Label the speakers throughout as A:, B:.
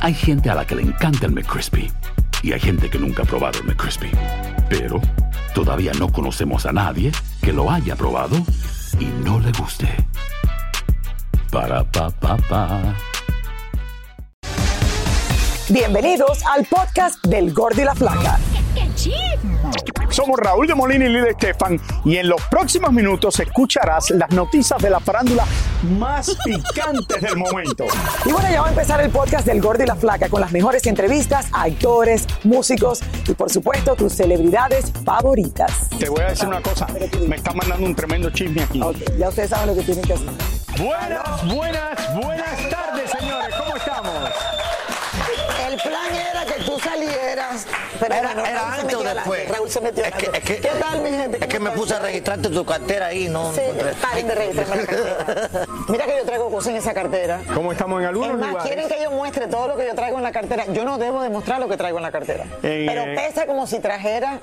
A: Hay gente a la que le encanta el McCrispy y hay gente que nunca ha probado el McCrispy. Pero todavía no conocemos a nadie que lo haya probado y no le guste. Para pa pa pa.
B: Bienvenidos al podcast del Gordi y la Flaca.
C: Somos Raúl de Molina y Lidia Estefan y en los próximos minutos escucharás las noticias de la farándula más picantes del momento.
B: Y bueno, ya va a empezar el podcast del Gordi y la Flaca con las mejores entrevistas a actores, músicos y por supuesto tus celebridades favoritas.
C: Te voy a decir una cosa, me está mandando un tremendo chisme aquí.
B: Ya ustedes saben lo que tienen que hacer.
C: Buenas, buenas, buenas tardes,
B: Pero
D: Era, antes o después.
B: Raúl se metió
D: es que, es que-
B: ¿Qué tal, mi gente?
D: Es que
B: ¿Cómo
D: me puse a registrarte tu cartera ahí, no.
B: Sí, paren de registrarme la cartera. Mira que yo traigo cosas en esa cartera.
C: ¿Cómo estamos en algunos
B: Es más,
C: lugares?
B: quieren que yo muestre todo lo que yo traigo en la cartera. Yo no debo demostrar lo que traigo en la cartera.
C: Eh,
B: Pero pesa como si trajera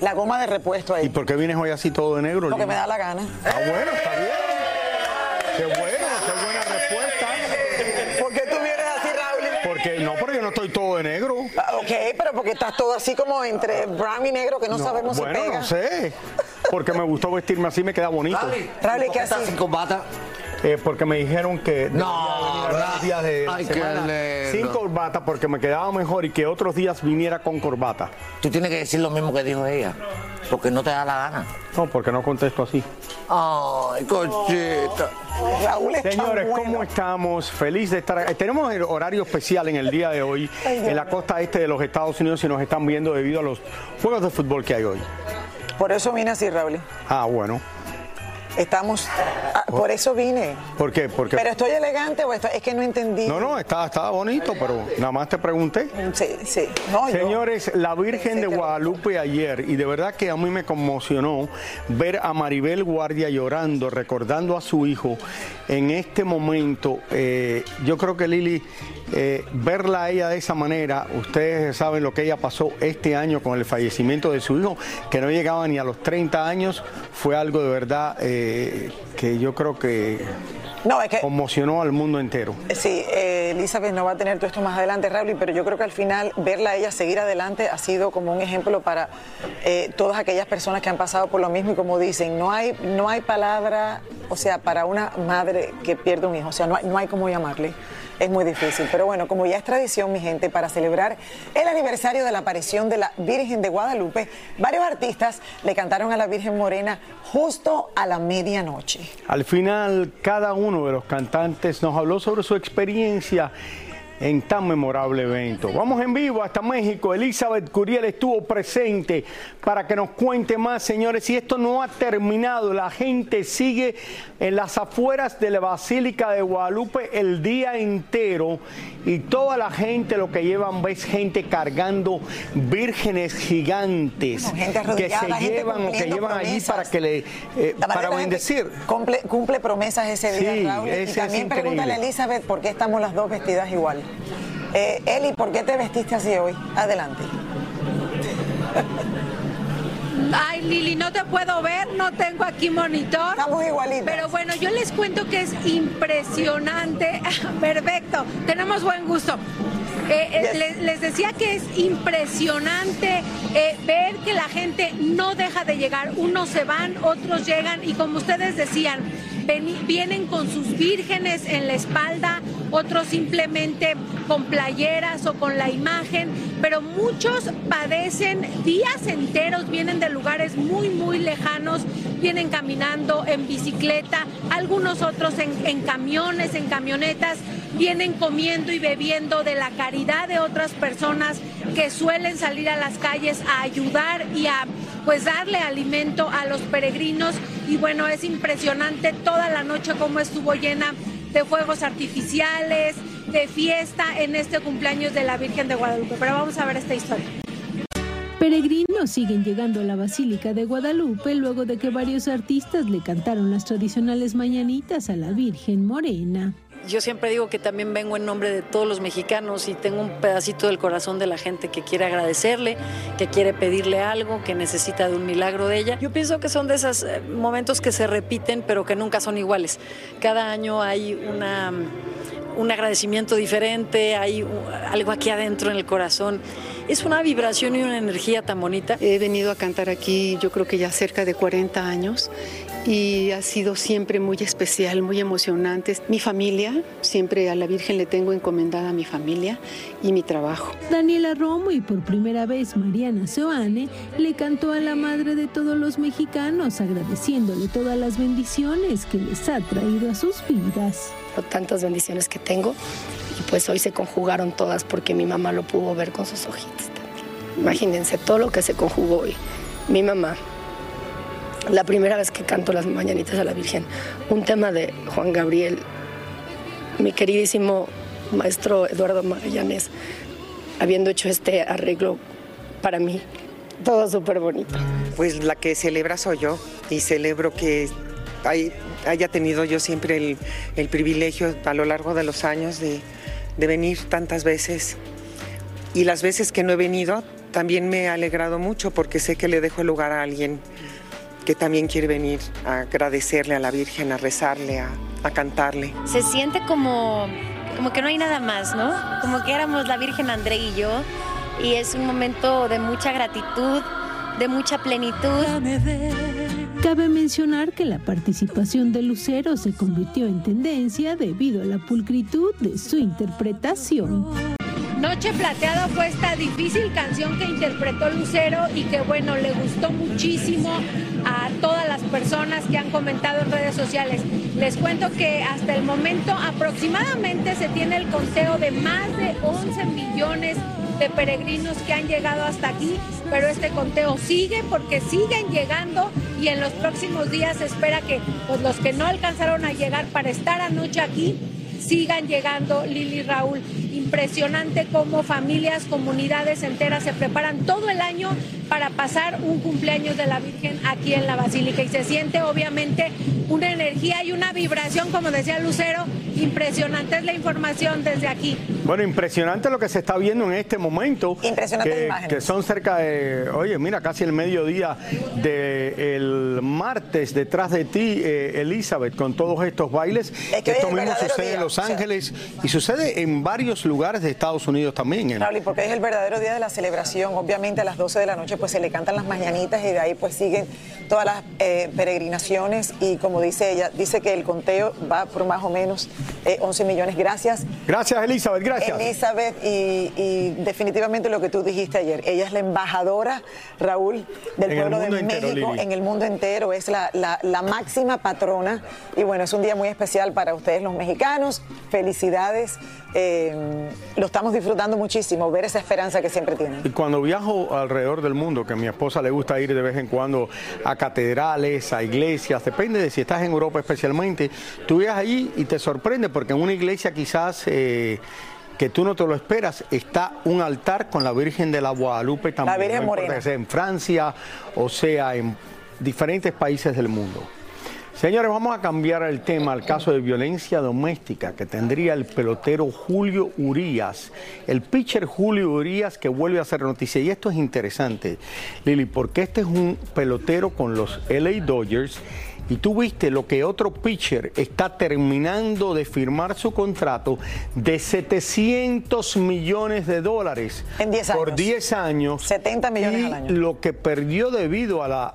B: la goma de repuesto
C: ¿Y
B: ahí.
C: por qué vienes hoy así todo de negro?
B: Porque
C: Lili?
B: me da la gana.
C: Ah, bueno, está bien. Qué bueno, qué buena respuesta.
B: ¿Por qué tú vienes así, Raúl?
C: Porque no, pero yo no estoy todo de negro.
B: Ah, Ok, pero porque estás todo así como entre brown y negro que no, sabemos
C: bueno,
B: si pega.
C: no sé. Porque me gustó vestirme así, me queda bonito.
D: Raúl,
B: Raúl, ¿y
D: ¿por
B: qué así?
D: sin corbata?
C: Eh, porque me dijeron que
D: No,
C: días de
D: Ay, qué
C: semana sin corbata porque me quedaba mejor y que otros días viniera con corbata.
D: Tú tienes que decir lo mismo que dijo ella. Porque no te da la gana.
C: No, porque no contesto así.
D: Ay, cochita.
B: Raúl está
C: Señores,
B: bueno.
C: ¿cómo estamos? Feliz de estar aquí. Tenemos el horario especial en el día de hoy en la costa este de los Estados Unidos y nos están viendo debido a los juegos de fútbol que hay hoy.
B: Por eso vine así, Raúl.
C: Ah, bueno.
B: Estamos. ah, por eso vine.
C: ¿Por qué? Porque
B: Pero estoy elegante o estoy- es que no entendí.
C: no, no, estaba, estaba bonito, pero nada más te pregunté.
B: Sí, sí. No, yo-
C: Señores, la Virgen de Guadalupe ayer, y de verdad que a mí me conmocionó ver a Maribel Guardia llorando, recordando a su hijo en este momento. eh, yo creo que Lili, eh, verla a ella de esa manera, ustedes saben lo que ella pasó este año con el fallecimiento de su hijo, que no llegaba ni a los 30 años, fue algo de verdad eh, que yo creo que
B: No, es que.
C: conmocionó al mundo entero.
B: Sí, eh, Elizabeth no va a tener todo esto más adelante, Raúl, pero yo creo que al final verla a ella seguir adelante ha sido como un ejemplo para eh, todas aquellas personas que han pasado por lo mismo y como dicen, no hay, no hay palabra, o sea, para una madre que pierde un hijo, o sea, no hay, no hay cómo llamarle. Es muy difícil, pero bueno, como ya es tradición, mi gente, para celebrar el aniversario de la aparición de la Virgen de Guadalupe, varios artistas le cantaron a la Virgen Morena justo a la medianoche.
C: Al final, cada uno de los cantantes nos habló sobre su experiencia en tan memorable evento. Vamos en vivo hasta México. Elizabeth Curiel estuvo presente para que nos cuente más, señores. Y esto no ha terminado. La gente sigue en las afueras de la Basílica de Guadalupe el día entero. Y toda la gente lo que llevan es gente cargando vírgenes gigantes que se llevan o que llevan allí para que le eh, para bendecir.
B: Cumple, cumple promesas ese día,
C: Sí,
B: Raúl. y también pregúntale a. Elizabeth por qué estamos las dos vestidas igual. Eh, Eli, ¿por qué te vestiste así hoy? Adelante.
E: Ay, Lili, no te puedo ver, no tengo aquí monitor.
B: Estamos igualitas.
E: Pero bueno, yo les cuento que es impresionante. Perfecto, tenemos buen gusto. Eh, eh,
B: Yes.
E: les, les decía que es impresionante eh, ver que la gente no deja de llegar. Unos se van, otros llegan y como ustedes decían, vienen con sus vírgenes en la espalda, otros simplemente con playeras o con la imagen, pero muchos padecen días enteros, vienen de lugares muy, muy lejanos, vienen caminando en bicicleta, algunos otros en, en camiones, en camionetas, vienen comiendo y bebiendo de la caridad de otras personas que suelen salir a las calles a ayudar y a pues darle alimento a los peregrinos y bueno, es impresionante toda la noche cómo estuvo llena de fuegos artificiales, de fiesta en este cumpleaños de la Virgen de Guadalupe. Pero vamos a ver esta historia.
F: Peregrinos siguen llegando a la Basílica de Guadalupe luego de que varios artistas le cantaron las tradicionales mañanitas a la Virgen Morena.
G: Yo siempre digo que también vengo en nombre de todos los mexicanos y tengo un pedacito del corazón de la gente que quiere agradecerle, que quiere pedirle algo, que necesita de un milagro de ella. Yo pienso que son de esos eh, momentos que se repiten pero que nunca son iguales. Cada año hay una, un agradecimiento diferente, hay algo aquí adentro en el corazón. Es una vibración y una energía tan bonita.
H: He venido a cantar aquí yo creo que ya cerca de 40 años y ha sido siempre muy especial, muy emocionante. Mi familia, siempre a la Virgen le tengo encomendada mi familia y mi trabajo.
F: Daniela Romo y por primera vez Mariana Soane le cantó a la madre de todos los mexicanos agradeciéndole todas las bendiciones que les ha traído a sus vidas.
I: Por tantas bendiciones que tengo y pues hoy se conjugaron todas porque mi mamá lo pudo ver con sus ojitos. Imagínense todo lo que se conjugó hoy. Mi mamá, la primera vez que canto las mañanitas a la Virgen, un tema de Juan Gabriel, mi queridísimo maestro Eduardo Magallanes, habiendo hecho este arreglo para mí. Todo súper bonito.
J: Pues la que celebra soy yo y celebro que haya tenido yo siempre el, privilegio a lo largo de los años de, de venir tantas veces. Y las veces que no he venido también me ha alegrado mucho porque sé que le dejo el lugar a alguien que también quiere venir a agradecerle a la Virgen, a rezarle, a, cantarle.
K: Se siente como, como que no hay nada más, ¿no? Como que éramos la Virgen André y yo, y es un momento de mucha gratitud, de mucha plenitud.
F: Cabe mencionar que la participación de Lucero se convirtió en tendencia debido a la pulcritud de su interpretación.
E: Noche Plateada fue esta difícil canción que interpretó Lucero y que bueno, le gustó muchísimo a todas las personas que han comentado en redes sociales. Les cuento que hasta el momento aproximadamente se tiene el conteo de más de 11 millones de peregrinos que han llegado hasta aquí, pero este conteo sigue porque siguen llegando y en los próximos días se espera que pues, los que no alcanzaron a llegar para estar anoche aquí sigan llegando, Lili Raúl. Impresionante cómo familias, comunidades enteras se preparan todo el año para pasar un cumpleaños de la Virgen aquí en la Basílica y se siente obviamente una energía y una vibración, como decía Lucero, impresionante es la información desde aquí.
C: Bueno, impresionante lo que se está viendo en este momento.
B: Impresionante
C: que, que son cerca de, oye, mira, casi el mediodía del martes detrás de ti, eh, Elizabeth, con todos estos bailes. Esto mismo sucede en Los Ángeles y sucede en varios lugares de Estados Unidos también. ¿eh?
B: porque es el verdadero día de la celebración. Obviamente a las 12 de la noche pues se le cantan las mañanitas y de ahí pues siguen todas las eh, peregrinaciones y como dice ella, dice que el conteo va por más o menos 11 millones. Gracias.
C: Gracias, Elizabeth, gracias.
B: Elizabeth, y, definitivamente lo que tú dijiste ayer, ella es la embajadora, Raúl, del pueblo de México en el mundo entero, es la, la máxima patrona y bueno, es un día muy especial para ustedes los mexicanos. Felicidades eh, lo estamos disfrutando muchísimo, ver esa esperanza que siempre tienen.
C: Y cuando viajo alrededor del mundo, que a mi esposa le gusta ir de vez en cuando a catedrales, a iglesias, depende de si estás en Europa especialmente, tú viajas allí y te sorprende porque en una iglesia quizás... Eh, que tú no te lo esperas, está un altar con la Virgen de la Guadalupe también.
B: La Virgen Morena.
C: Sea en Francia o sea en diferentes países del mundo. Señores, vamos a cambiar el tema al caso de violencia doméstica que tendría el pelotero Julio Urías, el pitcher Julio Urías que vuelve a hacer noticia. Y esto es interesante, Lili, porque este es un pelotero con los LA Dodgers y tú viste lo que otro pitcher está terminando de firmar su contrato de 700 millones de dólares
B: en 10 años.
C: por 10 años.
B: 70 millones al año.
C: Lo que perdió debido a la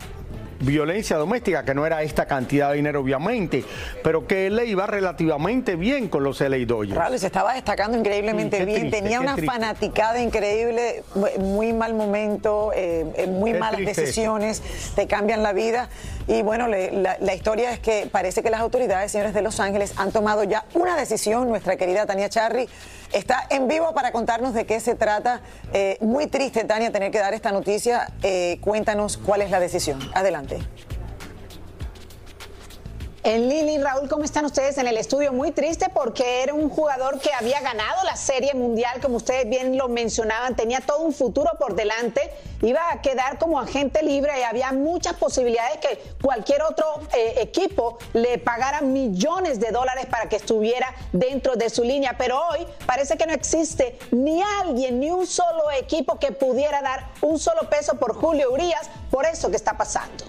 C: violencia doméstica, que no era esta cantidad de dinero obviamente, pero que él le iba relativamente bien con los LA Dodgers.
B: se estaba destacando increíblemente bien, tenía una fanaticada increíble, muy mal momento, eh, muy malas decisiones, te cambian la vida. Y bueno, la, la, historia es que parece que las autoridades, señores de Los Ángeles, han tomado ya una decisión. Nuestra querida Tania Charry está en vivo para contarnos de qué se trata. Eh, muy triste, Tania, tener que dar esta noticia. Eh, cuéntanos cuál es la decisión. Adelante.
L: En Lili, Raúl, ¿cómo están ustedes en el estudio? Muy triste porque era un jugador que había ganado la Serie Mundial, como ustedes bien lo mencionaban, tenía todo un futuro por delante, iba a quedar como agente libre y había muchas posibilidades que cualquier otro eh, equipo le pagara millones de dólares para que estuviera dentro de su línea. Pero hoy parece que no existe ni alguien, ni un solo equipo que pudiera dar un solo peso por Julio Urias por eso que está pasando.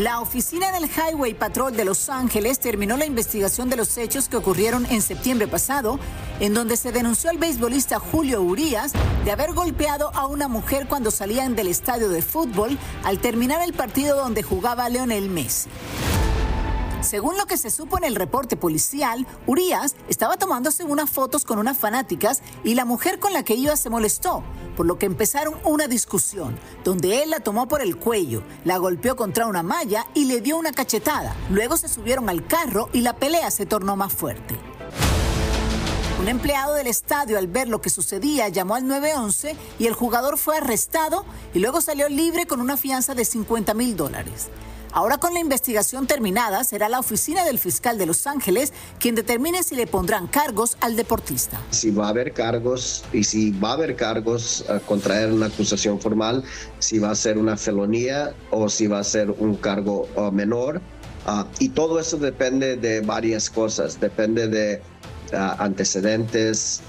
M: La oficina del Highway Patrol de Los Ángeles terminó la investigación de los hechos que ocurrieron en septiembre pasado, en donde se denunció al beisbolista Julio Urías de haber golpeado a una mujer cuando salían del estadio de fútbol al terminar el partido donde jugaba Leonel Messi. Según lo que se supo en el reporte policial, Urias estaba tomándose unas fotos con unas fanáticas y la mujer con la que iba se molestó, por lo que empezaron una discusión, donde él la tomó por el cuello, la golpeó contra una malla y le dio una cachetada. Luego se subieron al carro y la pelea se tornó más fuerte. Un empleado del estadio al ver lo que sucedía llamó al 911 y el jugador fue arrestado y luego salió libre con una fianza de 50 mil dólares. Ahora con la investigación terminada, será la oficina del fiscal de Los Ángeles quien determine si le pondrán cargos al deportista.
N: Si va a haber cargos y si va a haber cargos a contraer una acusación formal, si va a ser una felonía o si va a ser un cargo uh, menor. Uh, y todo eso depende de varias cosas, depende de uh, antecedentes,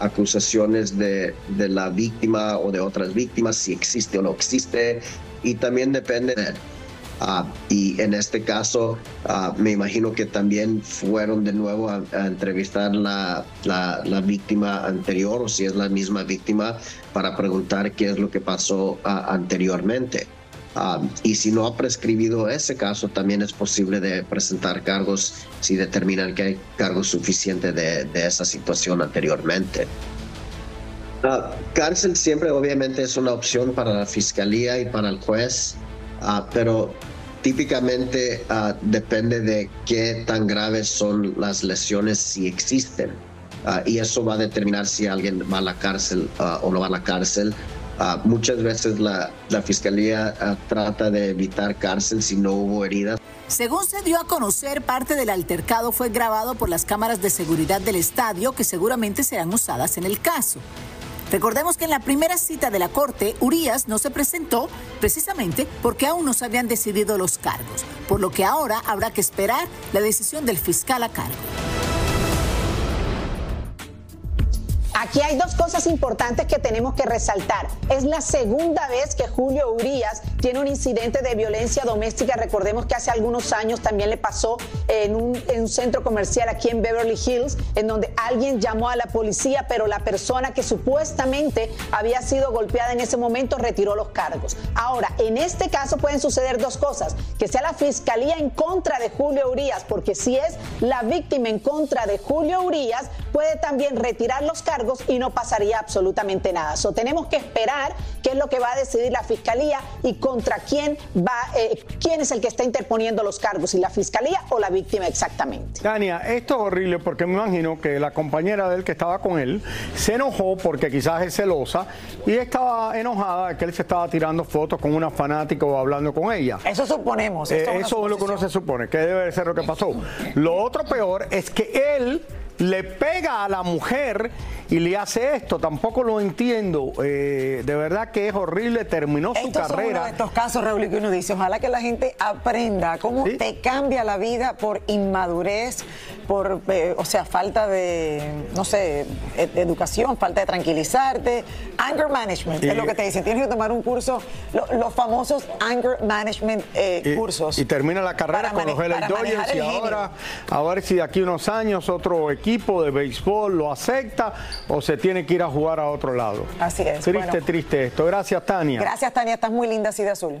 N: acusaciones de, de, la víctima o de otras víctimas, si existe o no existe, y también depende de Ah, y en este caso, ah, me imagino que también fueron de nuevo a, entrevistar la, la, víctima anterior o si es la misma víctima para preguntar qué es lo que pasó ah, anteriormente. y si no ha prescribido ese caso, también es posible de presentar cargos si determinan que hay cargos suficientes de, de esa situación anteriormente. cárcel siempre obviamente es una opción para la fiscalía y para el juez, pero típicamente ah, depende de qué tan graves son las lesiones si existen. Ah, y eso va a determinar si alguien va a la cárcel ah, o no va a la cárcel. muchas veces la, la fiscalía trata de evitar cárcel si no hubo heridas.
M: Según se dio a conocer, parte del altercado fue grabado por las cámaras de seguridad del estadio que seguramente serán usadas en el caso. Recordemos que en la primera cita de la Corte, Urias no se presentó precisamente porque aún no se habían decidido los cargos, por lo que ahora habrá que esperar la decisión del fiscal a cargo.
L: Aquí hay dos cosas importantes que tenemos que resaltar. Es la segunda vez que Julio Urias tiene un incidente de violencia doméstica. Recordemos que hace algunos años también le pasó en un, centro comercial aquí en Beverly Hills, en donde alguien llamó a la policía, pero la persona que supuestamente había sido golpeada en ese momento retiró los cargos. Ahora, en este caso pueden suceder dos cosas. Que sea la fiscalía en contra de Julio Urias, porque si es la víctima en contra de Julio Urias, puede también retirar los cargos y no pasaría absolutamente nada. So, tenemos que esperar qué es lo que va a decidir la fiscalía y contra quién va, eh, quién es el que está interponiendo los cargos, si la fiscalía o la víctima exactamente.
C: Tania, esto es horrible porque me imagino que la compañera de él que estaba con él se enojó porque quizás es celosa y estaba enojada de que él se estaba tirando fotos con una fanática o hablando con ella.
B: Eso suponemos.
C: Eh, eso es lo que uno se supone, que debe ser lo que pasó. Lo otro peor es que él le pega a la mujer y le hace esto. Tampoco lo entiendo. Eh, de verdad que es horrible. Terminó su carrera. Son uno
B: de estos casos, Raúl, que uno dice, ojalá que la gente aprenda cómo te cambia la vida por inmadurez, por, eh, o sea, falta de, no sé, e, educación, falta de tranquilizarte. Anger management, es lo que te dicen. Tienes que tomar un curso, los famosos anger management eh, cursos.
C: Y termina la carrera con los LA Dodgers y ahora, a ver si de aquí unos años otro equipo equipo de béisbol lo acepta o se tiene que ir a jugar a otro lado.
B: Así es.
C: Triste,
B: Bueno.
C: triste esto. Gracias, Tania.
B: Gracias, Tania. Estás muy linda así de azul.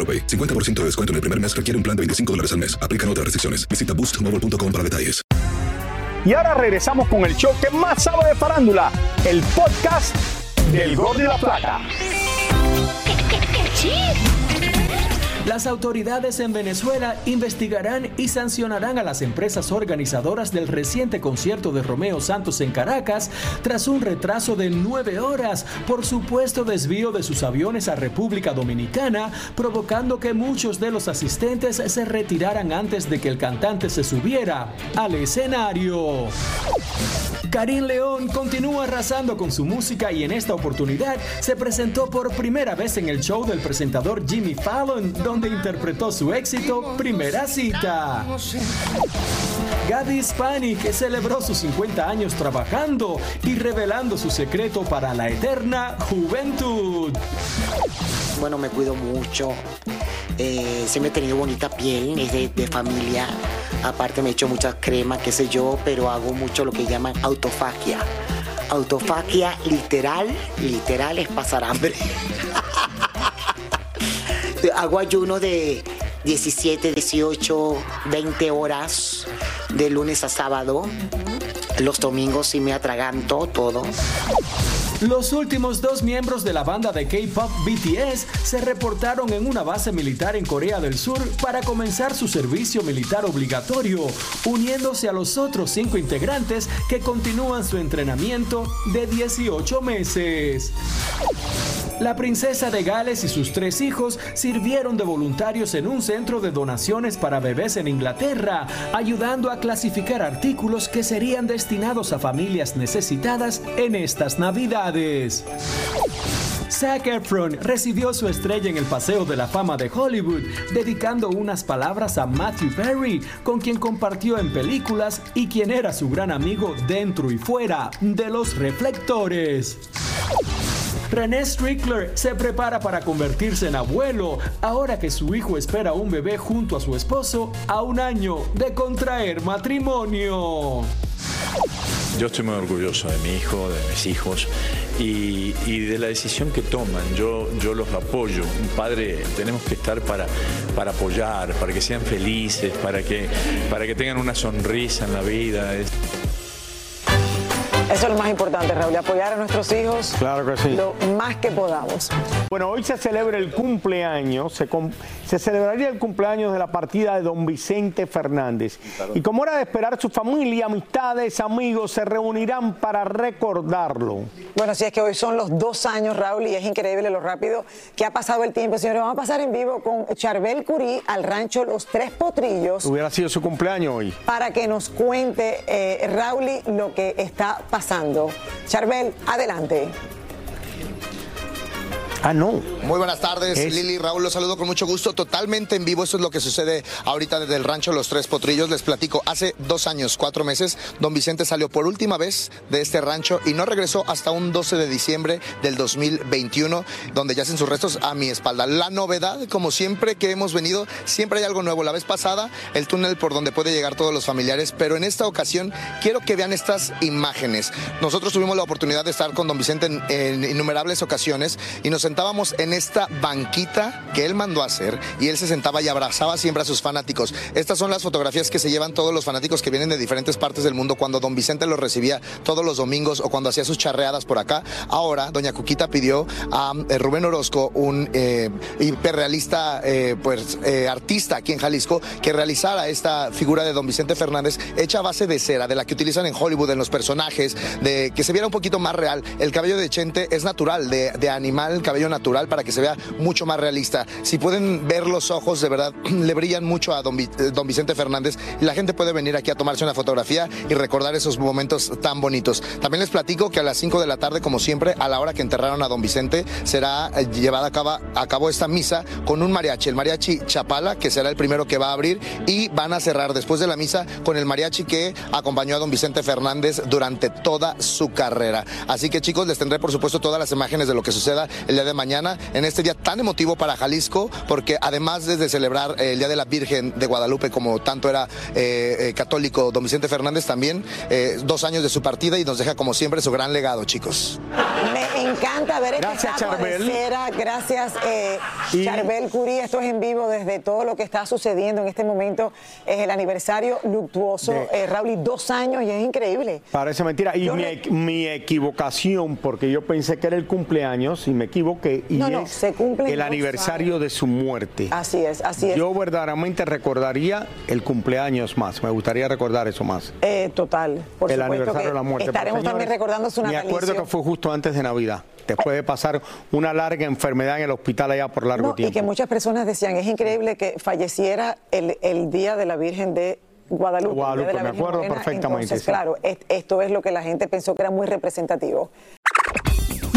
O: AroPay. 50% de descuento en el primer mes requiere un plan de 25 dólares al mes. Aplican otras restricciones. Visita boostmobile.com para detalles.
C: Y ahora regresamos con el show que más sabe de farándula, el podcast del Gol de la Plata.
P: Las autoridades en Venezuela investigarán y sancionarán a las empresas organizadoras del reciente concierto de Romeo Santos en Caracas tras un retraso de nueve horas por supuesto desvío de sus aviones a República Dominicana, provocando que muchos de los asistentes se retiraran antes de que el cantante se subiera al escenario. Karim León continúa arrasando con su música y en esta oportunidad se presentó por primera vez en el show del presentador Jimmy Fallon, donde interpretó su éxito Primera Cita. Gaby Hispanic celebró sus 50 años trabajando y revelando su secreto para la eterna juventud.
Q: Bueno, me cuido mucho. Eh, siempre he tenido bonita piel, es de, de familia. Aparte me echo mucha crema, qué sé yo, pero hago mucho lo que llaman autofagia. Autofagia literal, literal es pasar hambre. hago ayuno de 17, 18, 20 horas de lunes a sábado. Los domingos sí me atraganto todo.
P: Los últimos dos miembros de la banda de K-pop BTS se reportaron en una base militar en Corea del Sur para comenzar su servicio militar obligatorio, uniéndose a los otros cinco integrantes que continúan su entrenamiento de 18 meses. La princesa de Gales y sus tres hijos sirvieron de voluntarios en un centro de donaciones para bebés en Inglaterra, ayudando a clasificar artículos que serían destinados a familias necesitadas en estas navidades. Zac Efron recibió su estrella en el Paseo de la Fama de Hollywood, dedicando unas palabras a Matthew Perry, con quien compartió en películas y quien era su gran amigo dentro y fuera de los reflectores. René Strickler se prepara para convertirse en abuelo ahora que su hijo espera un bebé junto a su esposo a un año de contraer matrimonio.
R: Yo estoy muy orgulloso de mi hijo, de mis hijos y, y de la decisión que toman. Yo, yo los apoyo. Un padre, tenemos que estar para, para apoyar, para que sean felices, para que, para que tengan una sonrisa en la vida. Es-
B: Eso es lo más importante, Raúl, apoyar a nuestros hijos
C: Claro que sí.
B: lo más que podamos.
C: Bueno, hoy se celebra el cumpleaños, se, se celebraría el cumpleaños de la partida de don Vicente Fernández. Y como era de esperar, su familia, amistades, amigos se reunirán para recordarlo.
B: Bueno, si es que hoy son los dos años, Raúl, y es increíble lo rápido que ha pasado el tiempo. Señores, vamos a pasar en vivo con Charbel Curí al rancho Los Tres Potrillos
C: Hubiera sido su cumpleaños hoy.
B: para que nos cuente, eh, Raúl, lo que está pasando. Charbel, adelante.
C: Ah, no.
S: Muy buenas tardes,
C: Es-
S: Lili Raúl, los saludo con mucho gusto, totalmente en vivo. Eso es lo que sucede ahorita desde el rancho Los Tres Potrillos. Les platico, hace dos años, cuatro meses, don Vicente salió por última vez de este rancho y no regresó hasta un 12 de diciembre del 2021, donde yacen sus restos a mi espalda. La novedad, como siempre que hemos venido, siempre hay algo nuevo. La vez pasada, el túnel por donde puede llegar todos los familiares, pero en esta ocasión quiero que vean estas imágenes. Nosotros tuvimos la oportunidad de estar con don Vicente en, en innumerables ocasiones y nos sentábamos en esta banquita que él mandó a hacer y él se sentaba y abrazaba siempre a sus fanáticos. Estas son las fotografías que se llevan todos los fanáticos que vienen de diferentes partes del mundo cuando don Vicente los recibía todos los domingos o cuando hacía sus charreadas por acá. Ahora, doña Cuquita pidió a eh, Rubén Orozco, un eh, hiperrealista eh, pues, eh, artista aquí en Jalisco, que realizara esta figura de don Vicente Fernández hecha a base de cera, de la que utilizan en Hollywood, en los personajes, de que se viera un poquito más real. El cabello de Chente es natural, de, de animal, el natural, para que se vea mucho más realista. Si pueden ver los ojos, de verdad, le brillan mucho a eh, don Vicente Fernández y la gente puede venir aquí a tomarse una fotografía y recordar esos momentos tan bonitos. También les platico que a las 5 de la tarde, como siempre, a la hora que enterraron a don Vicente, será eh, llevada a cabo, a cabo esta misa con un mariachi, el mariachi Chapala, que será el primero que va a abrir, y van a cerrar después de la misa con el mariachi que acompañó a don Vicente Fernández durante toda su carrera. Así que chicos, les tendré por supuesto todas las imágenes de lo que suceda el día de mañana en este día tan emotivo para Jalisco, porque además de celebrar eh, el Día de la Virgen de Guadalupe, como tanto era eh, eh, católico don Vicente Fernández, también dos años de su partida y nos deja como siempre su gran legado, chicos.
B: Me encanta ver esta
C: Gracias, Charbel.
B: cera. Gracias, eh,
C: Y-
B: Charbel Curí. Esto es en vivo desde todo lo que está sucediendo en este momento. Es el aniversario luctuoso.
C: De-
B: Eh, Raúl, y dos años y es increíble.
C: Parece mentira. Y mi,
B: re-
C: equ- mi equivocación, porque yo pensé que era el cumpleaños y me equivoqué. Y
B: No, no,
C: es
B: se cumplen
C: el aniversario de su muerte.
B: Así es, así es.
C: Yo verdaderamente recordaría el cumpleaños más. Me gustaría recordar eso más.
B: Eh, total, por
C: el
B: supuesto
C: aniversario
B: que
C: de la muerte.
B: Estaremos también recordando su
C: Me
B: natalicio.
C: acuerdo que fue justo antes de Navidad, después de pasar una larga enfermedad en el hospital allá por largo
B: No, y
C: tiempo.
B: que muchas personas decían, es increíble que falleciera el, el día de la Virgen de Guadalupe.
C: Guadalupe,
B: de la
C: me acuerdo
B: Morena.
C: perfectamente,
B: Entonces,
C: sí.
B: claro, es- esto es lo que la gente pensó que era muy representativo.